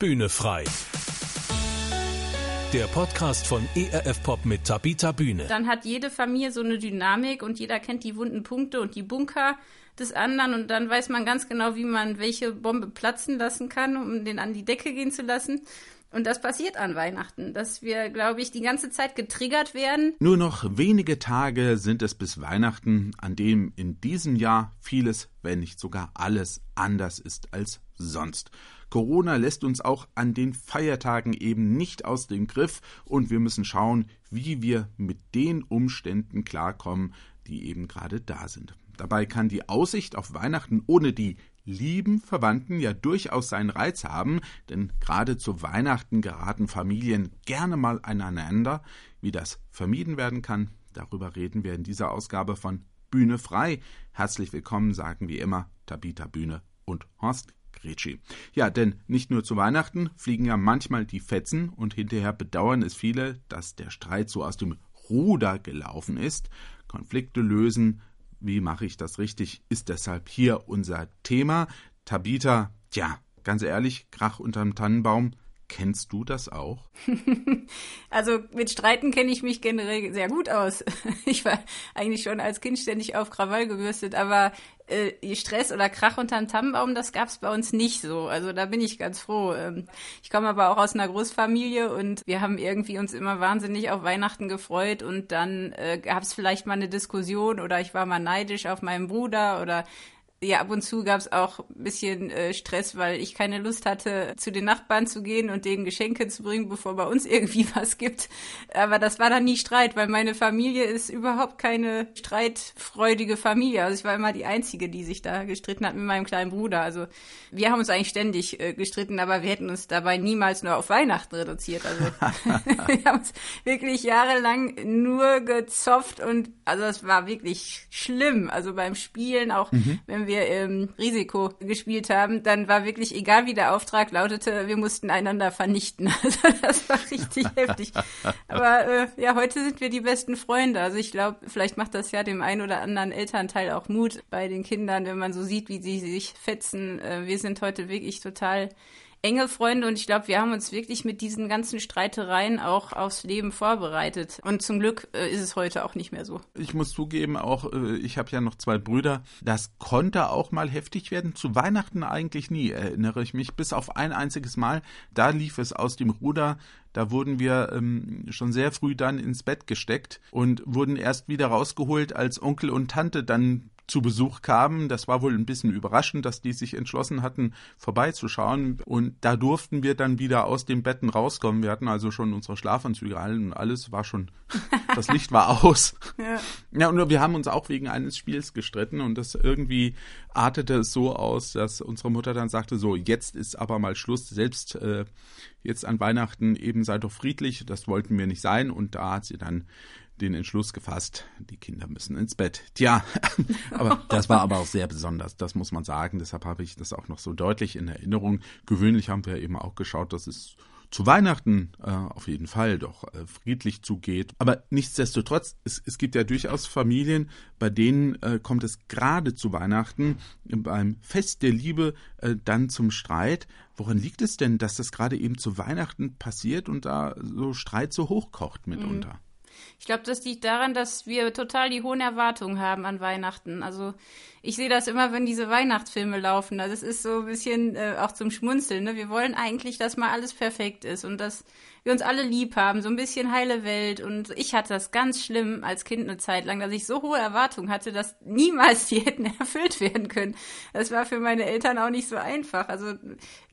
Bühne frei. Der Podcast von ERF Pop mit Tabita Bühne. Dann hat jede Familie so eine Dynamik und jeder kennt die wunden Punkte und die Bunker des anderen und dann weiß man ganz genau, wie man welche Bombe platzen lassen kann, um den an die Decke gehen zu lassen. Und das passiert an Weihnachten, dass wir, glaube ich, die ganze Zeit getriggert werden. Nur noch wenige Tage sind es bis Weihnachten, an dem in diesem Jahr vieles, wenn nicht sogar alles anders ist als sonst. Corona lässt uns auch an den Feiertagen eben nicht aus dem Griff und wir müssen schauen, wie wir mit den Umständen klarkommen, die eben gerade da sind. Dabei kann die Aussicht auf Weihnachten ohne die lieben Verwandten ja durchaus seinen Reiz haben, denn gerade zu Weihnachten geraten Familien gerne mal aneinander. Wie das vermieden werden kann, darüber reden wir in dieser Ausgabe von Bühne frei. Herzlich willkommen, sagen wie immer Tabita Bühne und Horst Gretschi. Ja, denn nicht nur zu Weihnachten fliegen ja manchmal die Fetzen und hinterher bedauern es viele, dass der Streit so aus dem Ruder gelaufen ist. Konflikte lösen, wie mache ich das richtig, ist deshalb hier unser Thema. Tabita, tja, ganz ehrlich, Krach unterm Tannenbaum, Kennst du das auch? also mit Streiten kenne ich mich generell sehr gut aus. Ich war eigentlich schon als Kind ständig auf Krawall gebürstet, aber äh, Stress oder Krach unterm Tannenbaum, das gab es bei uns nicht so. Also da bin ich ganz froh. Ähm, ich komme aber auch aus einer Großfamilie und wir haben irgendwie uns immer wahnsinnig auf Weihnachten gefreut und dann äh, gab es vielleicht mal eine Diskussion oder ich war mal neidisch auf meinen Bruder oder ja, ab und zu gab es auch ein bisschen äh, Stress, weil ich keine Lust hatte, zu den Nachbarn zu gehen und denen Geschenke zu bringen, bevor bei uns irgendwie was gibt. Aber das war dann nie Streit, weil meine Familie ist überhaupt keine streitfreudige Familie. Also ich war immer die Einzige, die sich da gestritten hat mit meinem kleinen Bruder. Also wir haben uns eigentlich ständig äh, gestritten, aber wir hätten uns dabei niemals nur auf Weihnachten reduziert. Also wir haben uns wirklich jahrelang nur gezopft und also es war wirklich schlimm. Also beim Spielen auch, mhm. wenn wir im Risiko gespielt haben, dann war wirklich egal, wie der Auftrag lautete, wir mussten einander vernichten. Also das war richtig heftig. Aber äh, ja, heute sind wir die besten Freunde. Also ich glaube, vielleicht macht das ja dem einen oder anderen Elternteil auch Mut bei den Kindern, wenn man so sieht, wie sie sich fetzen. Äh, wir sind heute wirklich total enge Freunde und ich glaube, wir haben uns wirklich mit diesen ganzen Streitereien auch aufs Leben vorbereitet. Und zum Glück äh, ist es heute auch nicht mehr so. Ich muss zugeben, auch äh, ich habe ja noch zwei Brüder. Das konnte auch mal heftig werden. Zu Weihnachten eigentlich nie, erinnere ich mich, bis auf ein einziges Mal. Da lief es aus dem Ruder. Da wurden wir ähm, schon sehr früh dann ins Bett gesteckt und wurden erst wieder rausgeholt, als Onkel und Tante dann zu Besuch kamen. Das war wohl ein bisschen überraschend, dass die sich entschlossen hatten, vorbeizuschauen. Und da durften wir dann wieder aus den Betten rauskommen. Wir hatten also schon unsere Schlafanzüge allen und alles war schon, das Licht war aus. Ja. ja, und wir haben uns auch wegen eines Spiels gestritten und das irgendwie artete es so aus, dass unsere Mutter dann sagte, so, jetzt ist aber mal Schluss, selbst äh, jetzt an Weihnachten eben sei doch friedlich, das wollten wir nicht sein und da hat sie dann den Entschluss gefasst, die Kinder müssen ins Bett. Tja, aber das war aber auch sehr besonders, das muss man sagen. Deshalb habe ich das auch noch so deutlich in Erinnerung. Gewöhnlich haben wir eben auch geschaut, dass es zu Weihnachten äh, auf jeden Fall doch äh, friedlich zugeht. Aber nichtsdestotrotz, es, es gibt ja durchaus Familien, bei denen äh, kommt es gerade zu Weihnachten beim Fest der Liebe äh, dann zum Streit. Woran liegt es denn, dass das gerade eben zu Weihnachten passiert und da so Streit so hochkocht mitunter? Mhm. Ich glaube, das liegt daran, dass wir total die hohen Erwartungen haben an Weihnachten. Also ich sehe das immer, wenn diese Weihnachtsfilme laufen. Also es ist so ein bisschen äh, auch zum Schmunzeln. Ne? Wir wollen eigentlich, dass mal alles perfekt ist und dass wir uns alle lieb haben, so ein bisschen heile Welt. Und ich hatte das ganz schlimm als Kind eine Zeit lang, dass ich so hohe Erwartungen hatte, dass niemals die hätten erfüllt werden können. Das war für meine Eltern auch nicht so einfach. Also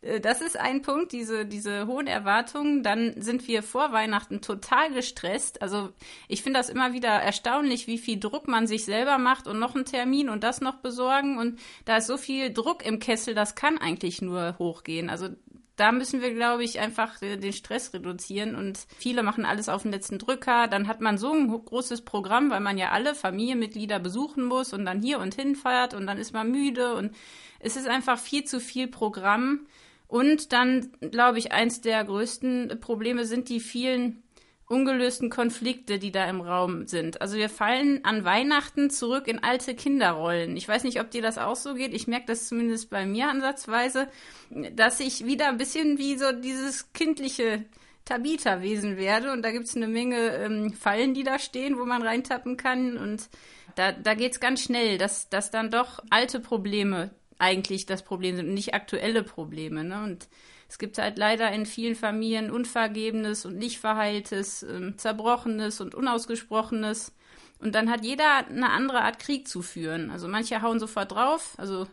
äh, das ist ein Punkt, diese, diese hohen Erwartungen. Dann sind wir vor Weihnachten total gestresst. Also ich finde das immer wieder erstaunlich, wie viel Druck man sich selber macht und noch einen Termin und das noch besorgen. Und da ist so viel Druck im Kessel, das kann eigentlich nur hochgehen. Also da müssen wir, glaube ich, einfach den Stress reduzieren und viele machen alles auf den letzten Drücker. Dann hat man so ein großes Programm, weil man ja alle Familienmitglieder besuchen muss und dann hier und hin feiert und dann ist man müde und es ist einfach viel zu viel Programm. Und dann, glaube ich, eins der größten Probleme sind die vielen ungelösten Konflikte, die da im Raum sind. Also wir fallen an Weihnachten zurück in alte Kinderrollen. Ich weiß nicht, ob dir das auch so geht. Ich merke das zumindest bei mir ansatzweise, dass ich wieder ein bisschen wie so dieses kindliche Tabita-Wesen werde. Und da gibt es eine Menge ähm, Fallen, die da stehen, wo man reintappen kann. Und da, da geht es ganz schnell, dass, dass dann doch alte Probleme eigentlich das Problem sind nicht aktuelle Probleme. Ne? Und es gibt halt leider in vielen Familien Unvergebenes und nicht verheiltes, äh, Zerbrochenes und Unausgesprochenes. Und dann hat jeder eine andere Art Krieg zu führen. Also manche hauen sofort drauf, also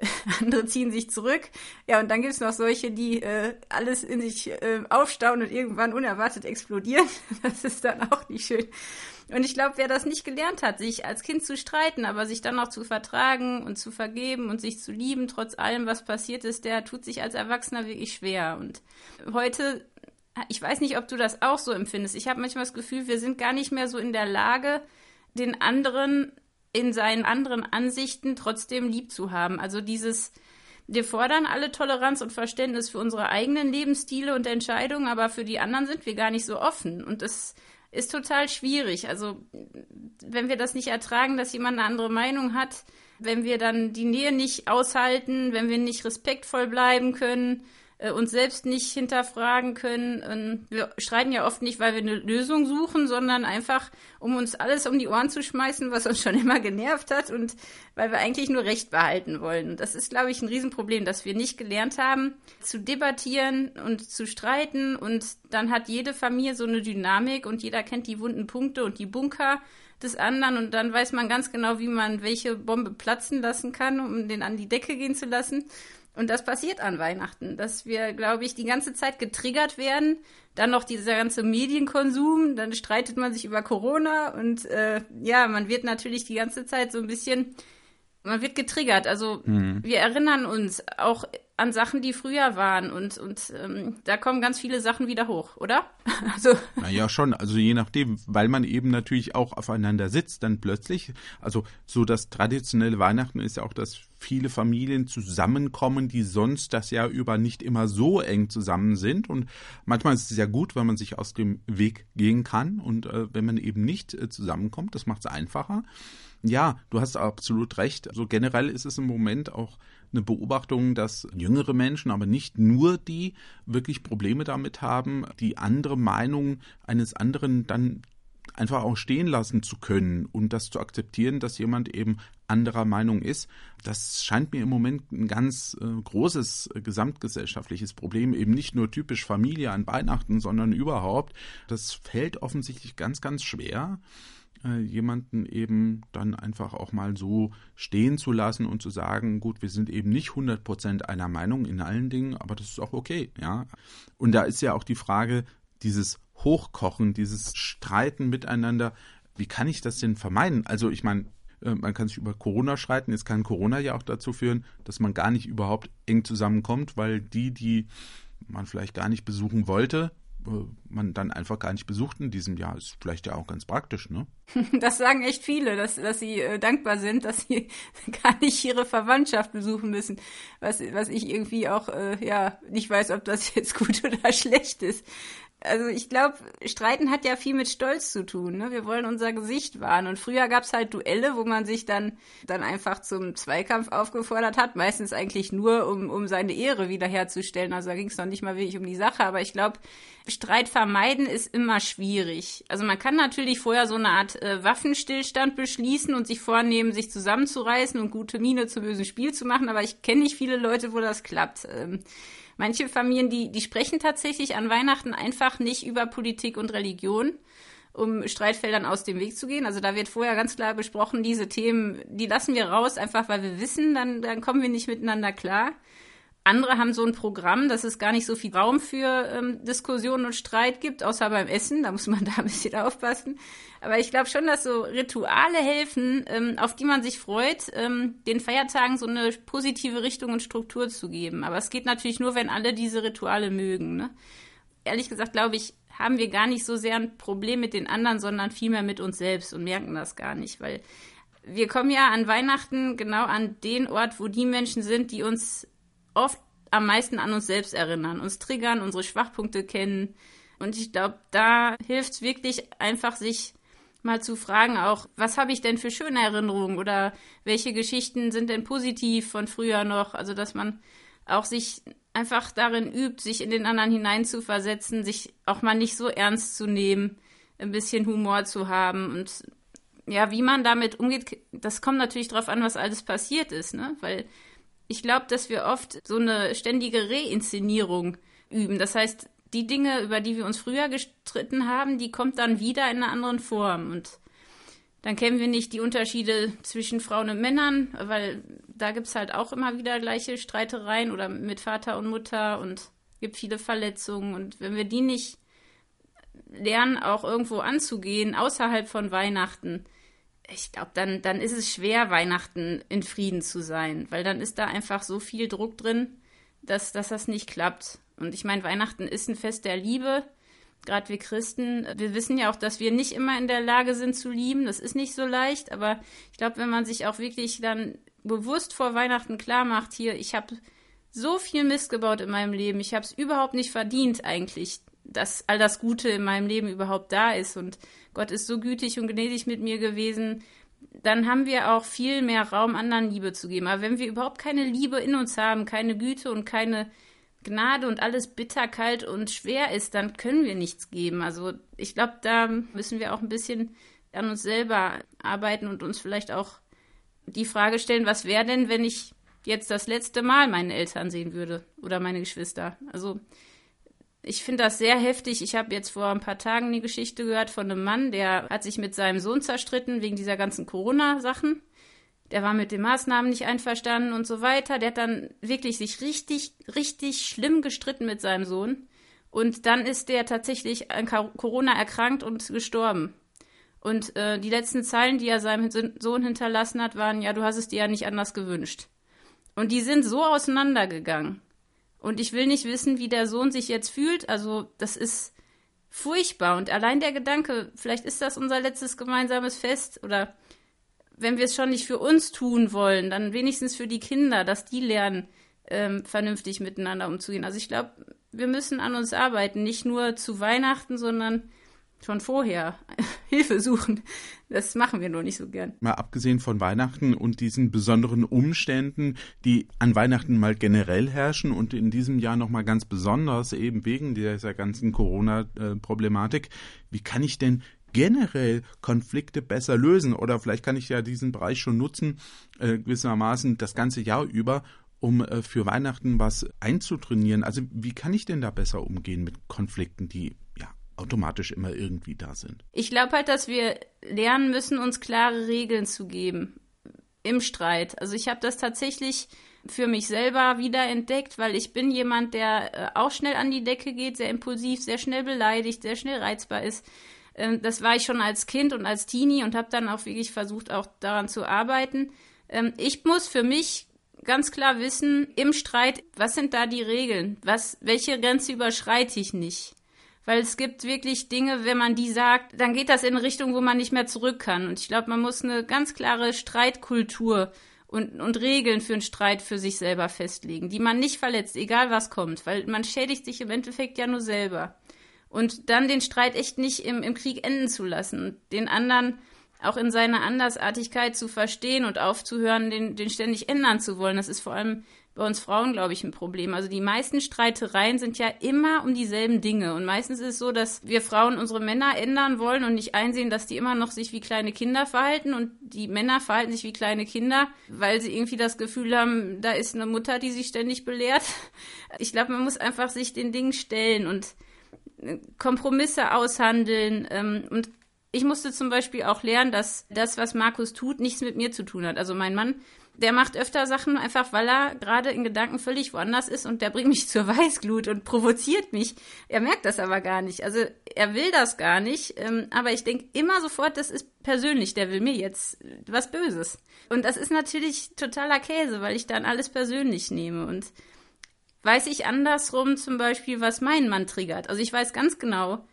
andere ziehen sich zurück. Ja, und dann gibt es noch solche, die äh, alles in sich äh, aufstauen und irgendwann unerwartet explodieren. Das ist dann auch nicht schön. Und ich glaube, wer das nicht gelernt hat, sich als Kind zu streiten, aber sich dann noch zu vertragen und zu vergeben und sich zu lieben, trotz allem, was passiert ist, der tut sich als Erwachsener wirklich schwer. Und heute, ich weiß nicht, ob du das auch so empfindest. Ich habe manchmal das Gefühl, wir sind gar nicht mehr so in der Lage, den anderen in seinen anderen Ansichten trotzdem lieb zu haben. Also dieses, wir fordern alle Toleranz und Verständnis für unsere eigenen Lebensstile und Entscheidungen, aber für die anderen sind wir gar nicht so offen. Und das ist total schwierig. Also, wenn wir das nicht ertragen, dass jemand eine andere Meinung hat, wenn wir dann die Nähe nicht aushalten, wenn wir nicht respektvoll bleiben können, äh, uns selbst nicht hinterfragen können. Ähm, wir streiten ja oft nicht, weil wir eine Lösung suchen, sondern einfach, um uns alles um die Ohren zu schmeißen, was uns schon immer genervt hat und weil wir eigentlich nur Recht behalten wollen. Und das ist, glaube ich, ein Riesenproblem, dass wir nicht gelernt haben, zu debattieren und zu streiten. Und dann hat jede Familie so eine Dynamik und jeder kennt die wunden Punkte und die Bunker des anderen und dann weiß man ganz genau, wie man welche Bombe platzen lassen kann, um den an die Decke gehen zu lassen. Und das passiert an Weihnachten, dass wir, glaube ich, die ganze Zeit getriggert werden. Dann noch dieser ganze Medienkonsum, dann streitet man sich über Corona und äh, ja, man wird natürlich die ganze Zeit so ein bisschen, man wird getriggert. Also mhm. wir erinnern uns auch an Sachen, die früher waren und, und ähm, da kommen ganz viele Sachen wieder hoch, oder? also. Naja, schon. Also je nachdem, weil man eben natürlich auch aufeinander sitzt, dann plötzlich, also so das traditionelle Weihnachten ist ja auch, dass viele Familien zusammenkommen, die sonst das Jahr über nicht immer so eng zusammen sind. Und manchmal ist es ja gut, wenn man sich aus dem Weg gehen kann und äh, wenn man eben nicht äh, zusammenkommt, das macht es einfacher. Ja, du hast absolut recht. Also generell ist es im Moment auch eine Beobachtung, dass jüngere Menschen, aber nicht nur die, wirklich Probleme damit haben, die andere Meinung eines anderen dann einfach auch stehen lassen zu können und das zu akzeptieren, dass jemand eben anderer Meinung ist. Das scheint mir im Moment ein ganz äh, großes äh, gesamtgesellschaftliches Problem, eben nicht nur typisch Familie an Weihnachten, sondern überhaupt. Das fällt offensichtlich ganz, ganz schwer äh, jemanden eben dann einfach auch mal so stehen zu lassen und zu sagen, gut, wir sind eben nicht 100% einer Meinung in allen Dingen, aber das ist auch okay, ja. Und da ist ja auch die Frage, dieses Hochkochen, dieses Streiten miteinander, wie kann ich das denn vermeiden? Also ich meine, äh, man kann sich über Corona streiten. Jetzt kann Corona ja auch dazu führen, dass man gar nicht überhaupt eng zusammenkommt, weil die, die man vielleicht gar nicht besuchen wollte, man dann einfach gar nicht besucht in diesem Jahr. Ist vielleicht ja auch ganz praktisch, ne? Das sagen echt viele, dass, dass sie äh, dankbar sind, dass sie gar nicht ihre Verwandtschaft besuchen müssen. Was, was ich irgendwie auch, äh, ja, nicht weiß, ob das jetzt gut oder schlecht ist also ich glaube, Streiten hat ja viel mit Stolz zu tun. Ne? Wir wollen unser Gesicht wahren. Und früher gab es halt Duelle, wo man sich dann, dann einfach zum Zweikampf aufgefordert hat. Meistens eigentlich nur, um, um seine Ehre wiederherzustellen. Also da ging es noch nicht mal wirklich um die Sache. Aber ich glaube, Streit vermeiden ist immer schwierig. Also man kann natürlich vorher so eine Art äh, Waffenstillstand beschließen und sich vornehmen, sich zusammenzureißen und gute Miene zum bösen Spiel zu machen. Aber ich kenne nicht viele Leute, wo das klappt. Ähm, manche Familien, die, die sprechen tatsächlich an Weihnachten einfach nicht über Politik und Religion, um Streitfeldern aus dem Weg zu gehen. Also da wird vorher ganz klar besprochen, diese Themen, die lassen wir raus, einfach weil wir wissen, dann, dann kommen wir nicht miteinander klar. Andere haben so ein Programm, dass es gar nicht so viel Raum für ähm, Diskussionen und Streit gibt, außer beim Essen. Da muss man da ein bisschen aufpassen. Aber ich glaube schon, dass so Rituale helfen, ähm, auf die man sich freut, ähm, den Feiertagen so eine positive Richtung und Struktur zu geben. Aber es geht natürlich nur, wenn alle diese Rituale mögen. Ne? Ehrlich gesagt, glaube ich, haben wir gar nicht so sehr ein Problem mit den anderen, sondern vielmehr mit uns selbst und merken das gar nicht, weil wir kommen ja an Weihnachten genau an den Ort, wo die Menschen sind, die uns oft am meisten an uns selbst erinnern, uns triggern, unsere Schwachpunkte kennen, Und ich glaube, da hilft es wirklich einfach, sich mal zu fragen, auch, was habe ich denn für schöne Erinnerungen oder welche Geschichten sind denn positiv von früher noch? Also, dass man auch sich einfach darin übt, sich in den anderen hineinzuversetzen, sich auch mal nicht so ernst zu nehmen, ein bisschen Humor zu haben und ja, wie man damit umgeht, das kommt natürlich darauf an, was alles passiert ist, ne? Weil ich glaube, dass wir oft so eine ständige Reinszenierung üben. Das heißt, die Dinge, über die wir uns früher gestritten haben, die kommt dann wieder in einer anderen Form. Und dann kennen wir nicht die Unterschiede zwischen Frauen und Männern, weil da gibt es halt auch immer wieder gleiche Streitereien oder mit Vater und Mutter und gibt viele Verletzungen. Und wenn wir die nicht lernen, auch irgendwo anzugehen, außerhalb von Weihnachten, ich glaube, dann, dann ist es schwer, Weihnachten in Frieden zu sein, weil dann ist da einfach so viel Druck drin, dass, dass das nicht klappt. Und ich meine, Weihnachten ist ein Fest der Liebe. Gerade wir Christen, wir wissen ja auch, dass wir nicht immer in der Lage sind zu lieben. Das ist nicht so leicht, aber ich glaube, wenn man sich auch wirklich dann bewusst vor Weihnachten klar macht, hier, ich habe so viel Mist gebaut in meinem Leben, ich habe es überhaupt nicht verdient eigentlich, dass all das Gute in meinem Leben überhaupt da ist und Gott ist so gütig und gnädig mit mir gewesen, dann haben wir auch viel mehr Raum, anderen Liebe zu geben. Aber wenn wir überhaupt keine Liebe in uns haben, keine Güte und keine Gnade und alles bitter, kalt und schwer ist, dann können wir nichts geben. Also ich glaube, da müssen wir auch ein bisschen an uns selber arbeiten und uns vielleicht auch die Frage stellen, was wäre denn, wenn ich jetzt das letzte Mal meine Eltern sehen würde oder meine Geschwister? Also ich finde das sehr heftig. Ich habe jetzt vor ein paar Tagen eine Geschichte gehört von einem Mann, der hat sich mit seinem Sohn zerstritten wegen dieser ganzen Corona-Sachen. Der war mit den Maßnahmen nicht einverstanden und so weiter. Der hat dann wirklich sich richtig, richtig schlimm gestritten mit seinem Sohn. Und dann ist der tatsächlich an Corona erkrankt und gestorben. Und äh, die letzten Zeilen, die er seinem Sohn hinterlassen hat, waren, ja, du hast es dir ja nicht anders gewünscht. Und die sind so auseinandergegangen. Und ich will nicht wissen, wie der Sohn sich jetzt fühlt. Also, das ist furchtbar. Und allein der Gedanke, vielleicht ist das unser letztes gemeinsames Fest oder wenn wir es schon nicht für uns tun wollen, dann wenigstens für die Kinder, dass die lernen, ähm, vernünftig miteinander umzugehen. Also ich glaube, wir müssen an uns arbeiten, nicht nur zu Weihnachten, sondern schon vorher Hilfe suchen. Das machen wir nur nicht so gern. Mal abgesehen von Weihnachten und diesen besonderen Umständen, die an Weihnachten mal generell herrschen und in diesem Jahr nochmal ganz besonders eben wegen dieser ganzen Corona-Problematik. Wie kann ich denn generell Konflikte besser lösen? Oder vielleicht kann ich ja diesen Bereich schon nutzen, äh, gewissermaßen das ganze Jahr über, um äh, für Weihnachten was einzutrainieren. Also wie kann ich denn da besser umgehen mit Konflikten, die automatisch immer irgendwie da sind. Ich glaube halt, dass wir lernen müssen, uns klare Regeln zu geben im Streit. Also ich habe das tatsächlich für mich selber wieder entdeckt, weil ich bin jemand, der äh, auch schnell an die Decke geht, sehr impulsiv, sehr schnell beleidigt, sehr schnell reizbar ist. Ähm, das war ich schon als Kind und als Teenie und habe dann auch wirklich versucht, auch daran zu arbeiten. Ähm, ich muss für mich ganz klar wissen, im Streit, was sind da die Regeln? Was, welche Grenze überschreite ich nicht? Weil es gibt wirklich Dinge, wenn man die sagt, dann geht das in eine Richtung, wo man nicht mehr zurück kann. Und ich glaube, man muss eine ganz klare Streitkultur und, und Regeln für einen Streit für sich selber festlegen, die man nicht verletzt, egal was kommt, weil man schädigt sich im Endeffekt ja nur selber. Und dann den Streit echt nicht im, im Krieg enden zu lassen und den anderen auch in seiner Andersartigkeit zu verstehen und aufzuhören, den, den ständig ändern zu wollen. Das ist vor allem bei uns Frauen, glaube ich, ein Problem. Also die meisten Streitereien sind ja immer um dieselben Dinge. Und meistens ist es so, dass wir Frauen unsere Männer ändern wollen und nicht einsehen, dass die immer noch sich wie kleine Kinder verhalten. Und die Männer verhalten sich wie kleine Kinder, weil sie irgendwie das Gefühl haben, da ist eine Mutter, die sie ständig belehrt. Ich glaube, man muss einfach sich den Dingen stellen und äh, Kompromisse aushandeln. Ähm, und ich musste zum Beispiel auch lernen, dass das, was Markus tut, nichts mit mir zu tun hat. Also mein Mann der macht öfter Sachen einfach, weil er gerade in Gedanken völlig woanders ist und der bringt mich zur Weißglut und provoziert mich. Er merkt das aber gar nicht. Also er will das gar nicht. Ähm, aber ich denke immer sofort, das ist persönlich. Der will mir jetzt was Böses. Und das ist natürlich totaler Käse, weil ich dann alles persönlich nehme. Und weiß ich andersrum zum Beispiel, was meinen Mann triggert. Also ich weiß ganz genau,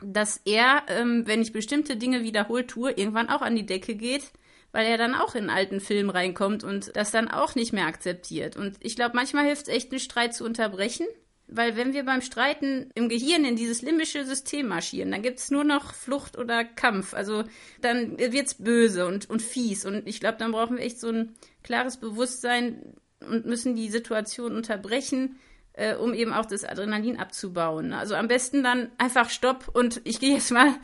dass er, ähm, wenn ich bestimmte Dinge wiederholt tue, irgendwann auch an die Decke geht weil er dann auch in alten Film reinkommt und das dann auch nicht mehr akzeptiert. Und ich glaube, manchmal hilft es echt, einen Streit zu unterbrechen Weil wenn wir beim Streiten im Gehirn in dieses limbische System marschieren, dann gibt es nur noch Flucht oder Kampf. Also dann wird es böse und, und fies. Und ich glaube, dann brauchen wir echt so ein klares Bewusstsein und müssen die Situation unterbrechen, äh, um eben auch das Adrenalin abzubauen. Also am besten dann einfach Stopp und ich gehe jetzt mal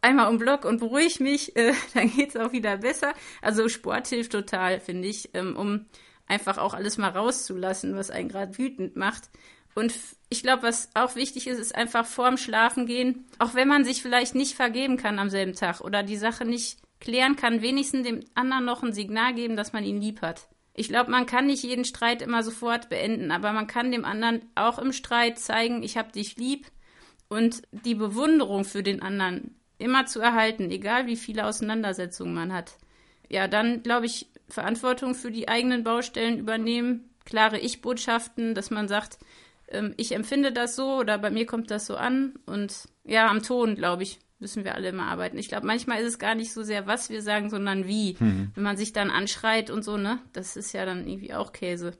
einmal um Block und beruhige mich, äh, dann geht es auch wieder besser. Also Sport hilft total, finde ich, ähm, um einfach auch alles mal rauszulassen, was einen gerade wütend macht. Und ich glaube, was auch wichtig ist, ist einfach vorm Schlafen gehen, auch wenn man sich vielleicht nicht vergeben kann am selben Tag oder die Sache nicht klären kann, wenigstens dem anderen noch ein Signal geben, dass man ihn lieb hat. Ich glaube, man kann nicht jeden Streit immer sofort beenden, aber man kann dem anderen auch im Streit zeigen, ich habe dich lieb und die Bewunderung für den anderen immer zu erhalten, egal wie viele Auseinandersetzungen man hat. Ja, dann glaube ich, Verantwortung für die eigenen Baustellen übernehmen, klare Ich-Botschaften, dass man sagt, ähm, ich empfinde das so oder bei mir kommt das so an. Und ja, am Ton, glaube ich, müssen wir alle immer arbeiten. Ich glaube, manchmal ist es gar nicht so sehr, was wir sagen, sondern wie. Mhm. Wenn man sich dann anschreit und so, ne? Das ist ja dann irgendwie auch Käse.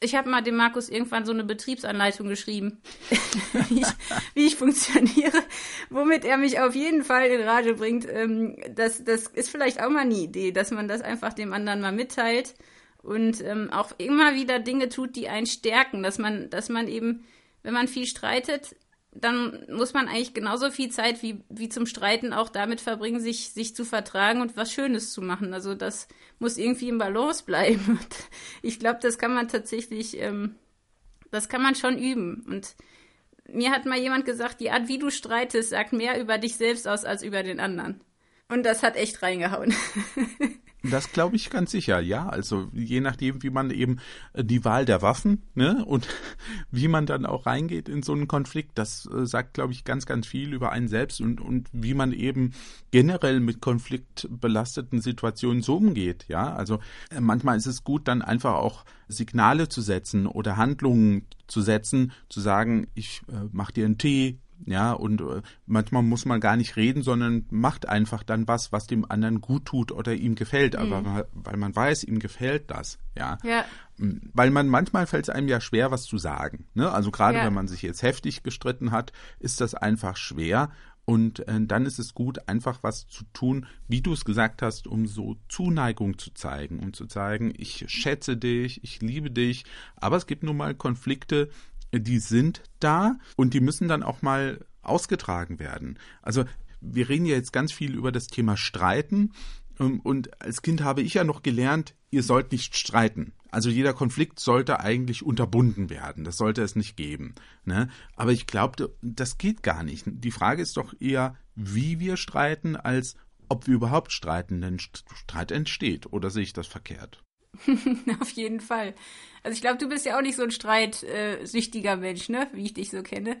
Ich habe mal dem Markus irgendwann so eine Betriebsanleitung geschrieben, wie, ich, wie, ich, funktioniere, womit er mich auf jeden Fall in Rage bringt. Ähm, das, das ist vielleicht auch mal eine Idee, dass man das einfach dem anderen mal mitteilt und ähm, auch immer wieder Dinge tut, die einen stärken, dass man, dass man eben, wenn man viel streitet, dann muss man eigentlich genauso viel Zeit wie, wie zum Streiten auch damit verbringen, sich, sich zu vertragen und was Schönes zu machen. Also das muss irgendwie im Balance bleiben. Und ich glaube, das kann man tatsächlich, ähm, das kann man schon üben. Und mir hat mal jemand gesagt, die Art, wie du streitest, sagt mehr über dich selbst aus als über den anderen. Und das hat echt reingehauen. Das glaube ich ganz sicher, ja. Also je nachdem, wie man eben äh, die Wahl der Waffen ne, und wie man dann auch reingeht in so einen Konflikt, das äh, sagt, glaube ich, ganz, ganz viel über einen selbst und, und wie man eben generell mit konfliktbelasteten Situationen so umgeht. Ja, also äh, manchmal ist es gut, dann einfach auch Signale zu setzen oder Handlungen zu setzen, zu sagen, ich äh, mach dir einen Tee, ja, und äh, manchmal muss man gar nicht reden, sondern macht einfach dann was, was dem anderen gut tut oder ihm gefällt, mhm. aber weil man weiß, ihm gefällt das, ja. ja. Weil man manchmal fällt es einem ja schwer, was zu sagen. Ne? Also gerade ja. wenn man sich jetzt heftig gestritten hat, ist das einfach schwer. Und äh, dann ist es gut, einfach was zu tun, wie du es gesagt hast, um so Zuneigung zu zeigen, um zu zeigen, ich schätze dich, ich liebe dich. Aber es gibt nun mal Konflikte, die sind da und die müssen dann auch mal ausgetragen werden. Also wir reden ja jetzt ganz viel über das Thema Streiten ähm, und als Kind habe ich ja noch gelernt, ihr sollt nicht streiten. Also jeder Konflikt sollte eigentlich unterbunden werden. Das sollte es nicht geben. Ne? Aber ich glaube, das geht gar nicht. Die Frage ist doch eher, wie wir streiten, als ob wir überhaupt streiten. Denn Streit entsteht. Oder sehe ich das verkehrt? Auf jeden Fall. Also ich glaube, du bist ja auch nicht so ein streitsüchtiger Mensch, ne? Wie ich dich so kenne.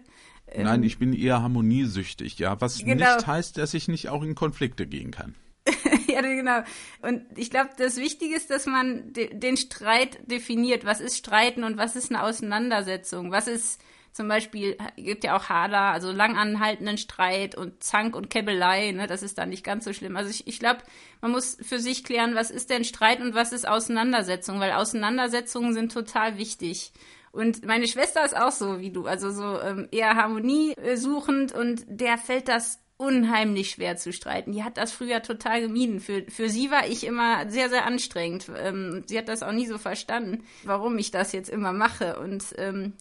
Ähm, Nein, ich bin eher harmoniesüchtig, ja. Was genau. nicht heißt, dass ich nicht auch in Konflikte gehen kann. ja, genau. Und ich glaube, das Wichtige ist, dass man de den Streit definiert. Was ist Streiten und was ist eine Auseinandersetzung? Was ist zum Beispiel gibt ja auch Hader, also langanhaltenden Streit und Zank und Käbelei, ne, das ist dann nicht ganz so schlimm. Also ich, ich glaube, man muss für sich klären, was ist denn Streit und was ist Auseinandersetzung, weil Auseinandersetzungen sind total wichtig. Und meine Schwester ist auch so wie du, also so ähm, eher harmoniesuchend und der fällt das unheimlich schwer zu streiten. Die hat das früher total gemieden. Für, für sie war ich immer sehr, sehr anstrengend. Ähm, sie hat das auch nie so verstanden, warum ich das jetzt immer mache. Und ähm,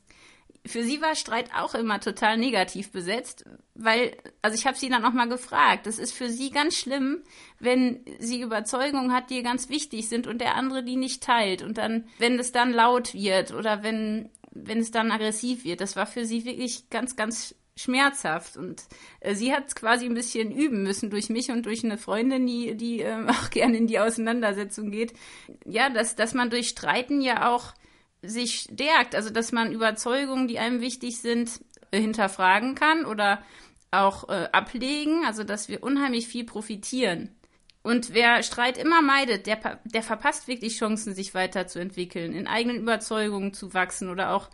für sie war Streit auch immer total negativ besetzt, weil, also ich habe sie dann auch mal gefragt, das ist für sie ganz schlimm, wenn sie Überzeugungen hat, die ganz wichtig sind und der andere die nicht teilt. Und dann, wenn es dann laut wird oder wenn, wenn es dann aggressiv wird, das war für sie wirklich ganz, ganz schmerzhaft. Und äh, sie hat es quasi ein bisschen üben müssen durch mich und durch eine Freundin, die, die äh, auch gerne in die Auseinandersetzung geht. Ja, dass, dass man durch Streiten ja auch sich stärkt, also dass man Überzeugungen, die einem wichtig sind, hinterfragen kann oder auch äh, ablegen, also dass wir unheimlich viel profitieren. Und wer Streit immer meidet, der, der verpasst wirklich Chancen, sich weiterzuentwickeln, in eigenen Überzeugungen zu wachsen oder auch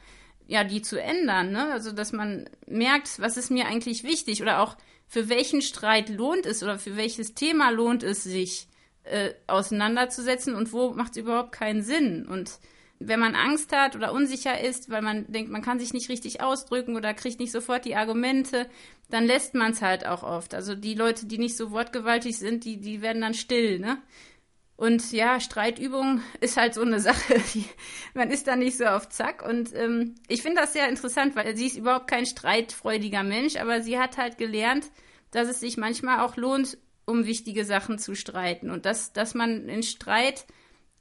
ja, die zu ändern. Ne? Also dass man merkt, was ist mir eigentlich wichtig oder auch für welchen Streit lohnt es oder für welches Thema lohnt es sich äh, auseinanderzusetzen und wo macht es überhaupt keinen Sinn. Und wenn man Angst hat oder unsicher ist, weil man denkt, man kann sich nicht richtig ausdrücken oder kriegt nicht sofort die Argumente, dann lässt man es halt auch oft. Also die Leute, die nicht so wortgewaltig sind, die, die werden dann still, ne? Und ja, Streitübung ist halt so eine Sache, man ist da nicht so auf Zack. Und ähm, ich finde das sehr interessant, weil sie ist überhaupt kein streitfreudiger Mensch, aber sie hat halt gelernt, dass es sich manchmal auch lohnt, um wichtige Sachen zu streiten. Und dass, dass man in Streit,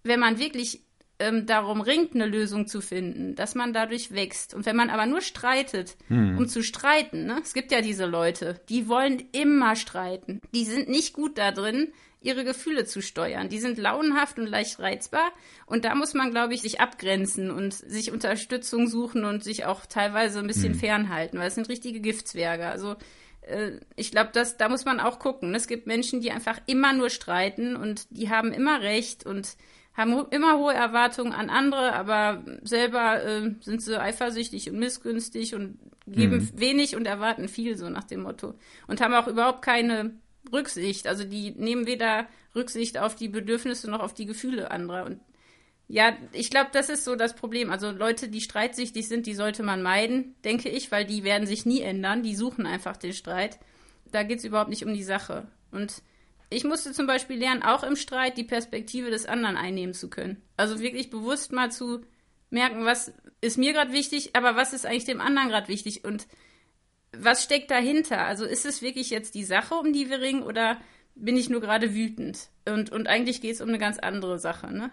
wenn man wirklich ähm, darum ringt, eine Lösung zu finden, dass man dadurch wächst. Und wenn man aber nur streitet, hm. um zu streiten, ne? es gibt ja diese Leute, die wollen immer streiten. Die sind nicht gut da drin, ihre Gefühle zu steuern. Die sind launenhaft und leicht reizbar. Und da muss man, glaube ich, sich abgrenzen und sich Unterstützung suchen und sich auch teilweise ein bisschen hm. fernhalten, weil es sind richtige Giftzwerge. Also ich glaube, da muss man auch gucken. Es gibt Menschen, die einfach immer nur streiten und die haben immer recht und haben immer hohe Erwartungen an andere, aber selber äh, sind sie eifersüchtig und missgünstig und geben mhm. wenig und erwarten viel, so nach dem Motto. Und haben auch überhaupt keine Rücksicht. Also die nehmen weder Rücksicht auf die Bedürfnisse noch auf die Gefühle anderer. Und ja, ich glaube, das ist so das Problem. Also Leute, die streitsichtig sind, die sollte man meiden, denke ich, weil die werden sich nie ändern. Die suchen einfach den Streit. Da geht es überhaupt nicht um die Sache. Und ich musste zum Beispiel lernen, auch im Streit die Perspektive des anderen einnehmen zu können. Also wirklich bewusst mal zu merken, was ist mir gerade wichtig, aber was ist eigentlich dem anderen gerade wichtig und was steckt dahinter? Also ist es wirklich jetzt die Sache, um die wir ringen oder bin ich nur gerade wütend? Und, und eigentlich geht es um eine ganz andere Sache, ne?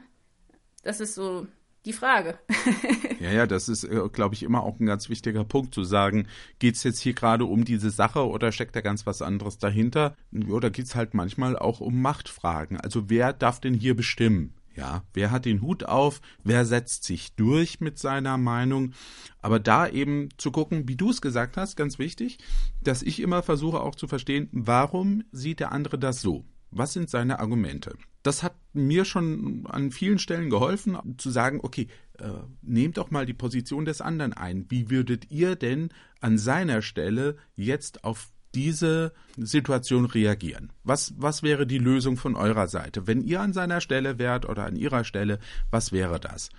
Das ist so die Frage. ja, ja, das ist, äh, glaube ich, immer auch ein ganz wichtiger Punkt zu sagen, geht es jetzt hier gerade um diese Sache oder steckt da ganz was anderes dahinter? Oder geht es halt manchmal auch um Machtfragen? Also wer darf denn hier bestimmen? Ja, wer hat den Hut auf? Wer setzt sich durch mit seiner Meinung? Aber da eben zu gucken, wie du es gesagt hast, ganz wichtig, dass ich immer versuche auch zu verstehen, warum sieht der andere das so? Was sind seine Argumente? Das hat mir schon an vielen Stellen geholfen, zu sagen, okay, äh, nehmt doch mal die Position des anderen ein. Wie würdet ihr denn an seiner Stelle jetzt auf diese Situation reagieren? Was, was wäre die Lösung von eurer Seite? Wenn ihr an seiner Stelle wärt oder an ihrer Stelle, was wäre das?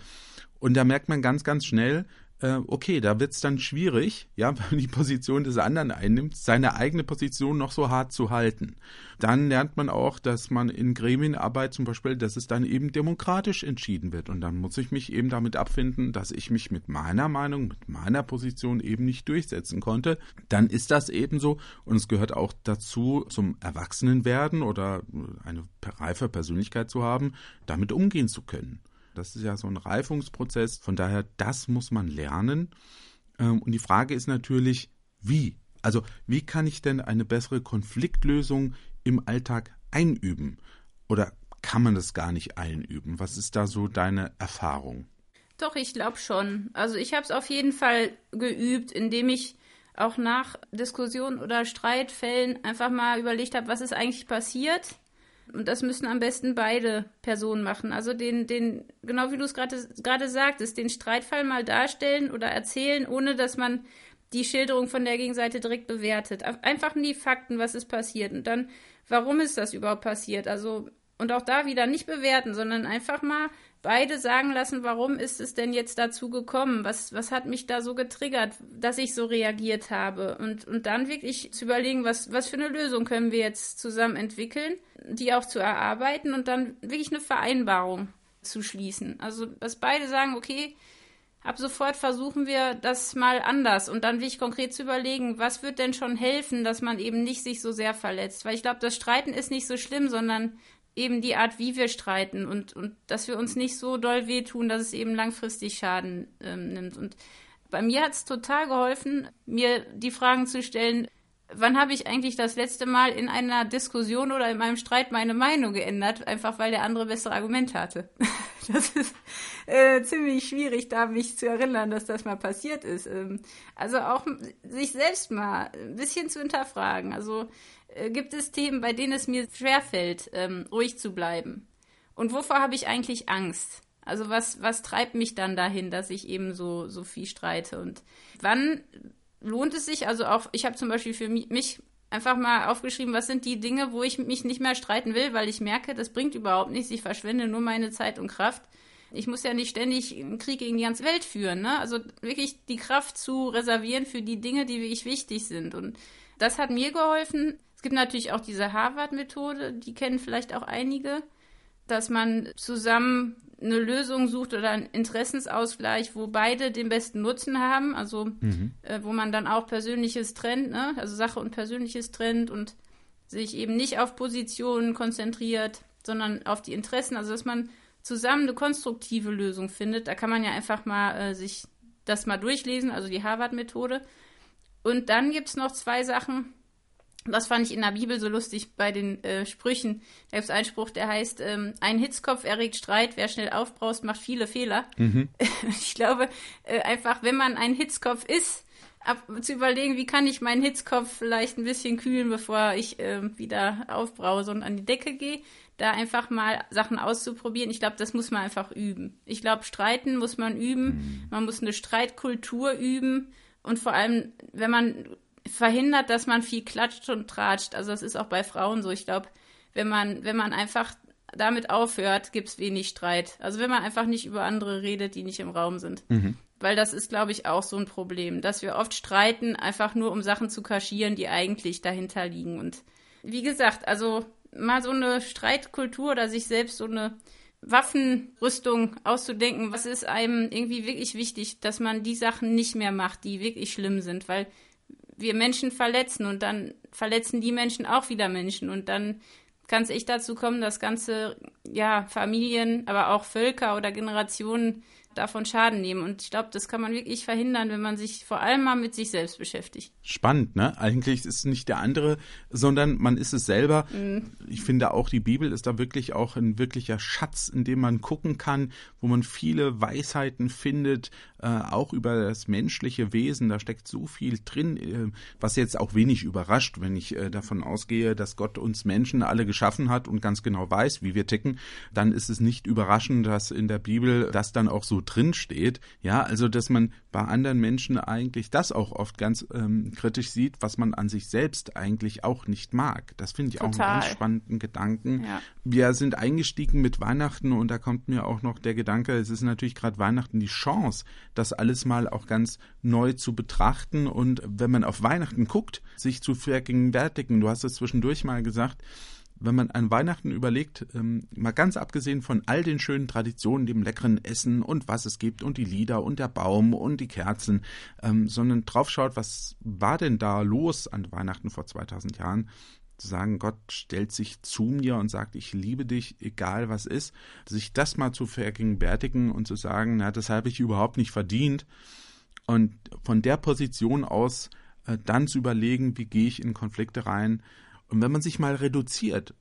Und da merkt man ganz, ganz schnell, äh, okay, da wird es dann schwierig, ja, wenn man die Position des anderen einnimmt, seine eigene Position noch so hart zu halten. Dann lernt man auch, dass man in Gremienarbeit zum Beispiel, dass es dann eben demokratisch entschieden wird. Und dann muss ich mich eben damit abfinden, dass ich mich mit meiner Meinung, mit meiner Position eben nicht durchsetzen konnte. Dann ist das eben so. Und es gehört auch dazu, zum Erwachsenenwerden oder eine reife Persönlichkeit zu haben, damit umgehen zu können. Das ist ja so ein Reifungsprozess. Von daher, das muss man lernen. Ähm, und die Frage ist natürlich, wie? Also, wie kann ich denn eine bessere Konfliktlösung im Alltag einüben? Oder kann man das gar nicht einüben? Was ist da so deine Erfahrung? Doch, ich glaube schon. Also ich habe es auf jeden Fall geübt, indem ich auch nach Diskussionen oder Streitfällen einfach mal überlegt habe, was ist eigentlich passiert und das müssen am besten beide Personen machen. Also den, den, genau wie du es gerade sagtest, den Streitfall mal darstellen oder erzählen, ohne dass man die Schilderung von der Gegenseite direkt bewertet. Einfach nur die Fakten, was ist passiert und dann, warum ist das überhaupt passiert? Also, und auch da wieder nicht bewerten, sondern einfach mal beide sagen lassen, warum ist es denn jetzt dazu gekommen? Was, was hat mich da so getriggert, dass ich so reagiert habe? Und, und dann wirklich zu überlegen, was, was für eine Lösung können wir jetzt zusammen entwickeln, die auch zu erarbeiten und dann wirklich eine Vereinbarung zu schließen. Also, dass beide sagen, okay, ab sofort versuchen wir das mal anders und dann wirklich konkret zu überlegen, was wird denn schon helfen, dass man eben nicht sich so sehr verletzt. Weil ich glaube, das Streiten ist nicht so schlimm, sondern eben die Art, wie wir streiten und, und dass wir uns nicht so doll wehtun, dass es eben langfristig Schaden ähm, nimmt. Und bei mir hat es total geholfen, mir die Fragen zu stellen, wann habe ich eigentlich das letzte Mal in einer Diskussion oder in einem Streit meine Meinung geändert, einfach weil der andere bessere Argumente hatte. Das ist äh, ziemlich schwierig, da mich zu erinnern, dass das mal passiert ist. Ähm, also auch sich selbst mal ein bisschen zu hinterfragen. Also gibt es Themen, bei denen es mir schwerfällt, ähm, ruhig zu bleiben? Und wovor habe ich eigentlich Angst? Also was, was treibt mich dann dahin, dass ich eben so, so viel streite? Und wann lohnt es sich, also auch, ich habe zum Beispiel für mich einfach mal aufgeschrieben, was sind die Dinge, wo ich mich nicht mehr streiten will, weil ich merke, das bringt überhaupt nichts, ich verschwende nur meine Zeit und Kraft. Ich muss ja nicht ständig einen Krieg gegen die ganze Welt führen. Ne? Also wirklich die Kraft zu reservieren für die Dinge, die wirklich wichtig sind. Und das hat mir geholfen. Es gibt natürlich auch diese Harvard-Methode, die kennen vielleicht auch einige, dass man zusammen eine Lösung sucht oder einen Interessensausgleich, wo beide den besten Nutzen haben, also mhm. äh, wo man dann auch Persönliches trennt, ne? also Sache und Persönliches trennt und sich eben nicht auf Positionen konzentriert, sondern auf die Interessen, also dass man zusammen eine konstruktive Lösung findet. Da kann man ja einfach mal äh, sich das mal durchlesen, also die Harvard-Methode. Und dann gibt es noch zwei Sachen, das fand ich in der Bibel so lustig bei den äh, Sprüchen. Da gibt es einen Spruch, der heißt, ähm, ein Hitzkopf erregt Streit, wer schnell aufbraust, macht viele Fehler. Mhm. Ich glaube, äh, einfach, wenn man ein Hitzkopf ist, ab, zu überlegen, wie kann ich meinen Hitzkopf vielleicht ein bisschen kühlen, bevor ich äh, wieder aufbrause und an die Decke gehe, da einfach mal Sachen auszuprobieren. Ich glaube, das muss man einfach üben. Ich glaube, streiten muss man üben. Mhm. Man muss eine Streitkultur üben. Und vor allem, wenn man verhindert, dass man viel klatscht und tratscht. Also das ist auch bei Frauen so. Ich glaube, wenn man, wenn man einfach damit aufhört, gibt es wenig Streit. Also wenn man einfach nicht über andere redet, die nicht im Raum sind. Mhm. Weil das ist, glaube ich, auch so ein Problem, dass wir oft streiten, einfach nur um Sachen zu kaschieren, die eigentlich dahinter liegen. Und wie gesagt, also mal so eine Streitkultur oder sich selbst so eine Waffenrüstung auszudenken, was ist einem irgendwie wirklich wichtig, dass man die Sachen nicht mehr macht, die wirklich schlimm sind, weil wir Menschen verletzen und dann verletzen die Menschen auch wieder Menschen. Und dann kann es echt dazu kommen, dass ganze ja, Familien, aber auch Völker oder Generationen davon Schaden nehmen. Und ich glaube, das kann man wirklich verhindern, wenn man sich vor allem mal mit sich selbst beschäftigt. Spannend, ne? Eigentlich ist es nicht der andere, sondern man ist es selber. Mhm. Ich finde auch, die Bibel ist da wirklich auch ein wirklicher Schatz, in dem man gucken kann, wo man viele Weisheiten findet, äh, auch über das menschliche Wesen. Da steckt so viel drin, äh, was jetzt auch wenig überrascht, wenn ich äh, davon ausgehe, dass Gott uns Menschen alle geschaffen hat und ganz genau weiß, wie wir ticken. Dann ist es nicht überraschend, dass in der Bibel das dann auch so drin steht. Ja, also dass man bei anderen Menschen eigentlich das auch oft ganz ähm, kritisch sieht, was man an sich selbst eigentlich auch nicht mag. Das finde ich Total. auch einen ganz spannenden Gedanken. Ja. Wir sind eingestiegen mit Weihnachten und da kommt mir auch noch der Gedanke, es ist natürlich gerade Weihnachten die Chance, das alles mal auch ganz neu zu betrachten und wenn man auf Weihnachten guckt, sich zu vergegenwärtigen. Du hast es zwischendurch mal gesagt, wenn man an Weihnachten überlegt, ähm, mal ganz abgesehen von all den schönen Traditionen, dem leckeren Essen und was es gibt und die Lieder und der Baum und die Kerzen, ähm, sondern drauf schaut, was war denn da los an Weihnachten vor 2000 Jahren, zu sagen, Gott stellt sich zu mir und sagt, ich liebe dich, egal was ist, sich das mal zu vergegenwärtigen und zu sagen, na, das habe ich überhaupt nicht verdient. Und von der Position aus äh, dann zu überlegen, wie gehe ich in Konflikte rein, und wenn man sich mal reduziert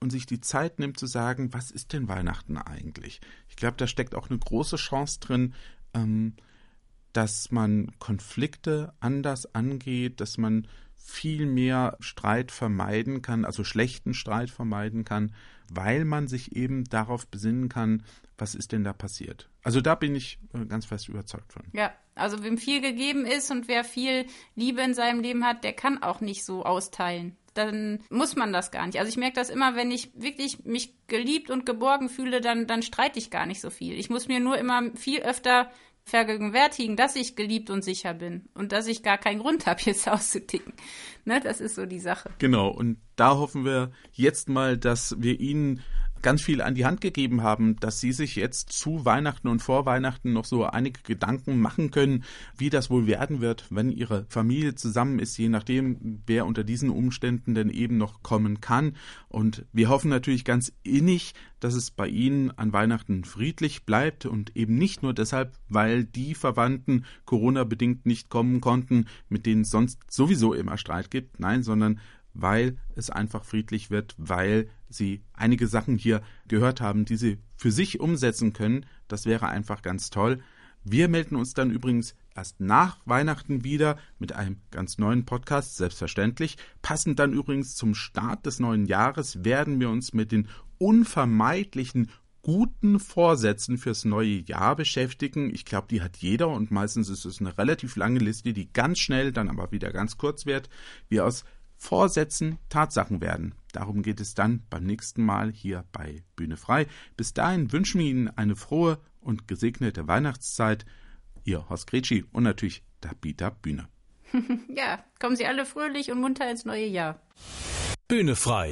und sich die Zeit nimmt zu sagen, was ist denn Weihnachten eigentlich? Ich glaube, da steckt auch eine große Chance drin, ähm, dass man Konflikte anders angeht, dass man viel mehr Streit vermeiden kann, also schlechten Streit vermeiden kann, weil man sich eben darauf besinnen kann, was ist denn da passiert. Also da bin ich äh, ganz fest überzeugt von. Ja, also wem viel gegeben ist und wer viel Liebe in seinem Leben hat, der kann auch nicht so austeilen dann muss man das gar nicht. Also ich merke das immer, wenn ich wirklich mich geliebt und geborgen fühle, dann, dann streite ich gar nicht so viel. Ich muss mir nur immer viel öfter vergegenwärtigen, dass ich geliebt und sicher bin und dass ich gar keinen Grund habe, jetzt auszuticken. Ne, das ist so die Sache. Genau, und da hoffen wir jetzt mal, dass wir Ihnen ganz viel an die Hand gegeben haben, dass Sie sich jetzt zu Weihnachten und vor Weihnachten noch so einige Gedanken machen können, wie das wohl werden wird, wenn Ihre Familie zusammen ist, je nachdem, wer unter diesen Umständen denn eben noch kommen kann. Und wir hoffen natürlich ganz innig, dass es bei Ihnen an Weihnachten friedlich bleibt und eben nicht nur deshalb, weil die Verwandten Corona-bedingt nicht kommen konnten, mit denen es sonst sowieso immer Streit gibt, nein, sondern weil es einfach friedlich wird, weil sie einige Sachen hier gehört haben, die sie für sich umsetzen können. Das wäre einfach ganz toll. Wir melden uns dann übrigens erst nach Weihnachten wieder mit einem ganz neuen Podcast, selbstverständlich. Passend dann übrigens zum Start des neuen Jahres werden wir uns mit den unvermeidlichen guten Vorsätzen fürs neue Jahr beschäftigen. Ich glaube, die hat jeder und meistens ist es eine relativ lange Liste, die ganz schnell, dann aber wieder ganz kurz wird, wie aus Vorsätzen Tatsachen werden. Darum geht es dann beim nächsten Mal hier bei Bühne frei. Bis dahin wünschen wir Ihnen eine frohe und gesegnete Weihnachtszeit. Ihr Horst Gretschi und natürlich Tabita Bühne. ja, kommen Sie alle fröhlich und munter ins neue Jahr. Bühne frei.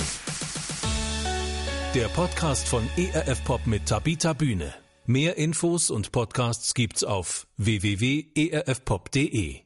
Der Podcast von ERF Pop mit Tabita Bühne. Mehr Infos und Podcasts gibt's auf www.erfpop.de.